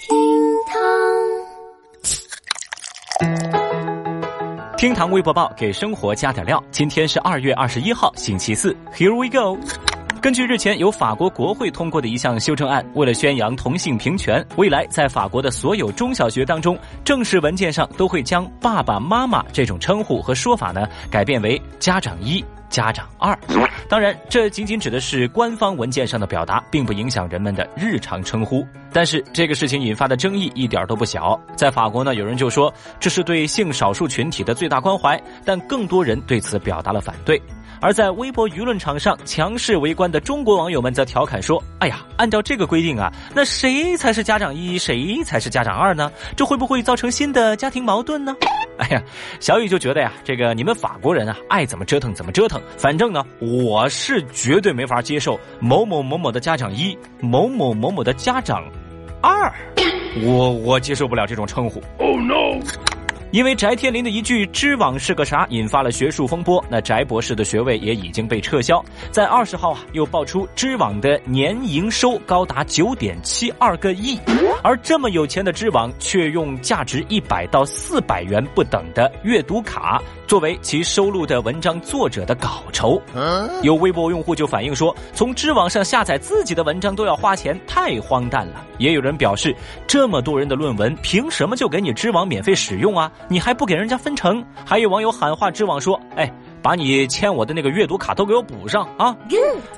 厅堂，厅堂微博报给生活加点料。今天是二月二十一号，星期四。Here we go。根据日前由法国国会通过的一项修正案，为了宣扬同性平权，未来在法国的所有中小学当中，正式文件上都会将爸爸妈妈这种称呼和说法呢改变为家长一。家长二，当然，这仅仅指的是官方文件上的表达，并不影响人们的日常称呼。但是这个事情引发的争议一点都不小。在法国呢，有人就说这是对性少数群体的最大关怀，但更多人对此表达了反对。而在微博舆论场上强势围观的中国网友们则调侃说：“哎呀，按照这个规定啊，那谁才是家长一，谁才是家长二呢？这会不会造成新的家庭矛盾呢？”哎呀，小雨就觉得呀，这个你们法国人啊，爱怎么折腾怎么折腾。反正呢，我是绝对没法接受某某某某的家长一，某某某某的家长二，我我接受不了这种称呼。Oh no！因为翟天临的一句“知网是个啥”引发了学术风波，那翟博士的学位也已经被撤销。在二十号啊，又爆出知网的年营收高达九点七二个亿，而这么有钱的知网却用价值一百到四百元不等的阅读卡作为其收录的文章作者的稿酬。有微博用户就反映说，从知网上下载自己的文章都要花钱，太荒诞了。也有人表示，这么多人的论文，凭什么就给你知网免费使用啊？你还不给人家分成？还有网友喊话知网说：“哎，把你欠我的那个阅读卡都给我补上啊！”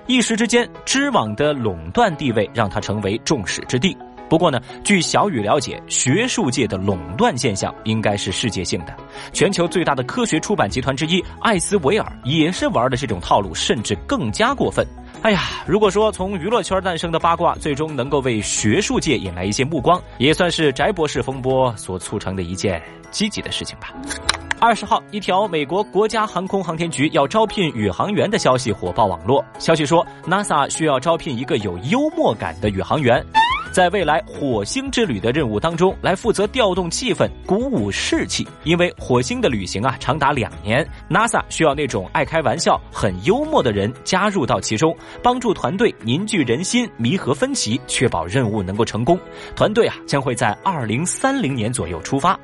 一时之间，知网的垄断地位让它成为众矢之的。不过呢，据小雨了解，学术界的垄断现象应该是世界性的。全球最大的科学出版集团之一艾斯维尔也是玩的这种套路，甚至更加过分。哎呀，如果说从娱乐圈诞生的八卦最终能够为学术界引来一些目光，也算是翟博士风波所促成的一件积极的事情吧。二十号，一条美国国家航空航天局要招聘宇航员的消息火爆网络。消息说，NASA 需要招聘一个有幽默感的宇航员。在未来火星之旅的任务当中，来负责调动气氛、鼓舞士气。因为火星的旅行啊，长达两年，NASA 需要那种爱开玩笑、很幽默的人加入到其中，帮助团队凝聚人心、弥合分歧，确保任务能够成功。团队啊，将会在二零三零年左右出发。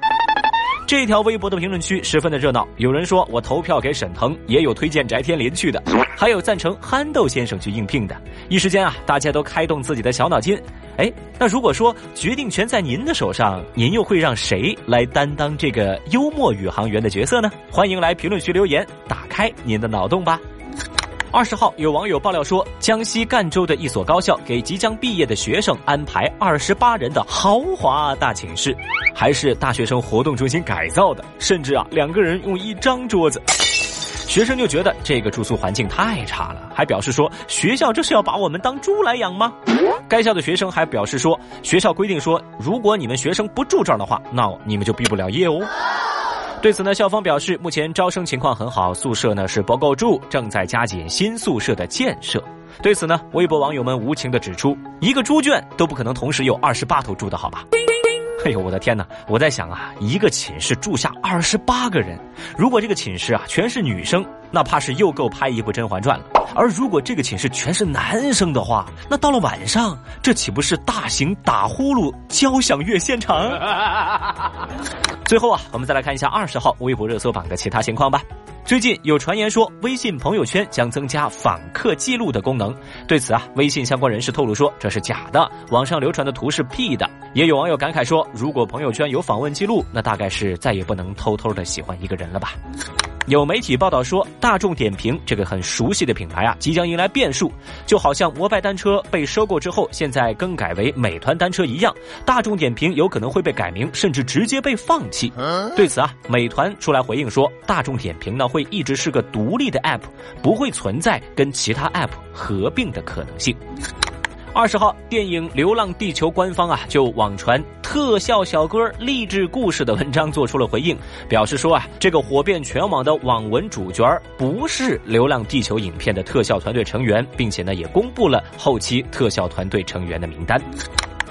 这条微博的评论区十分的热闹，有人说我投票给沈腾，也有推荐翟天临去的，还有赞成憨豆先生去应聘的。一时间啊，大家都开动自己的小脑筋。哎，那如果说决定权在您的手上，您又会让谁来担当这个幽默宇航员的角色呢？欢迎来评论区留言，打开您的脑洞吧。二十号，有网友爆料说，江西赣州的一所高校给即将毕业的学生安排二十八人的豪华大寝室，还是大学生活动中心改造的，甚至啊，两个人用一张桌子。学生就觉得这个住宿环境太差了，还表示说学校这是要把我们当猪来养吗？该校的学生还表示说，学校规定说，如果你们学生不住这儿的话，那你们就毕不了业哦。对此呢，校方表示，目前招生情况很好，宿舍呢是不够住，正在加紧新宿舍的建设。对此呢，微博网友们无情的指出，一个猪圈都不可能同时有二十八头猪的好吧？哎呦，我的天哪！我在想啊，一个寝室住下二十八个人，如果这个寝室啊全是女生，那怕是又够拍一部《甄嬛传》了。而如果这个寝室全是男生的话，那到了晚上，这岂不是大型打呼噜交响乐现场？最后啊，我们再来看一下二十号微博热搜榜的其他情况吧。最近有传言说，微信朋友圈将增加访客记录的功能。对此啊，微信相关人士透露说这是假的，网上流传的图是 P 的。也有网友感慨说，如果朋友圈有访问记录，那大概是再也不能偷偷的喜欢一个人了吧。有媒体报道说，大众点评这个很熟悉的品牌啊，即将迎来变数，就好像摩拜单车被收购之后，现在更改为美团单车一样，大众点评有可能会被改名，甚至直接被放弃。对此啊，美团出来回应说，大众点评呢会一直是个独立的 app，不会存在跟其他 app 合并的可能性。二十号，电影《流浪地球》官方啊就网传特效小哥励志故事的文章做出了回应，表示说啊，这个火遍全网的网文主角不是《流浪地球》影片的特效团队成员，并且呢也公布了后期特效团队成员的名单。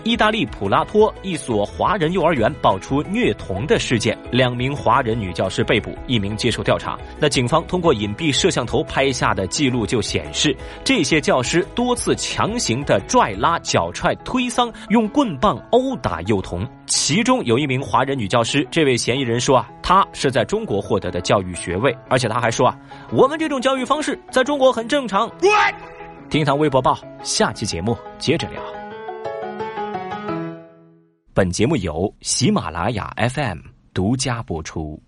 意大利普拉托一所华人幼儿园爆出虐童的事件，两名华人女教师被捕，一名接受调查。那警方通过隐蔽摄像头拍下的记录就显示，这些教师多次强行的拽拉、脚踹、推搡，用棍棒殴打幼童。其中有一名华人女教师，这位嫌疑人说啊，她是在中国获得的教育学位，而且他还说啊，我们这种教育方式在中国很正常。听堂微博报，下期节目接着聊。本节目由喜马拉雅 FM 独家播出。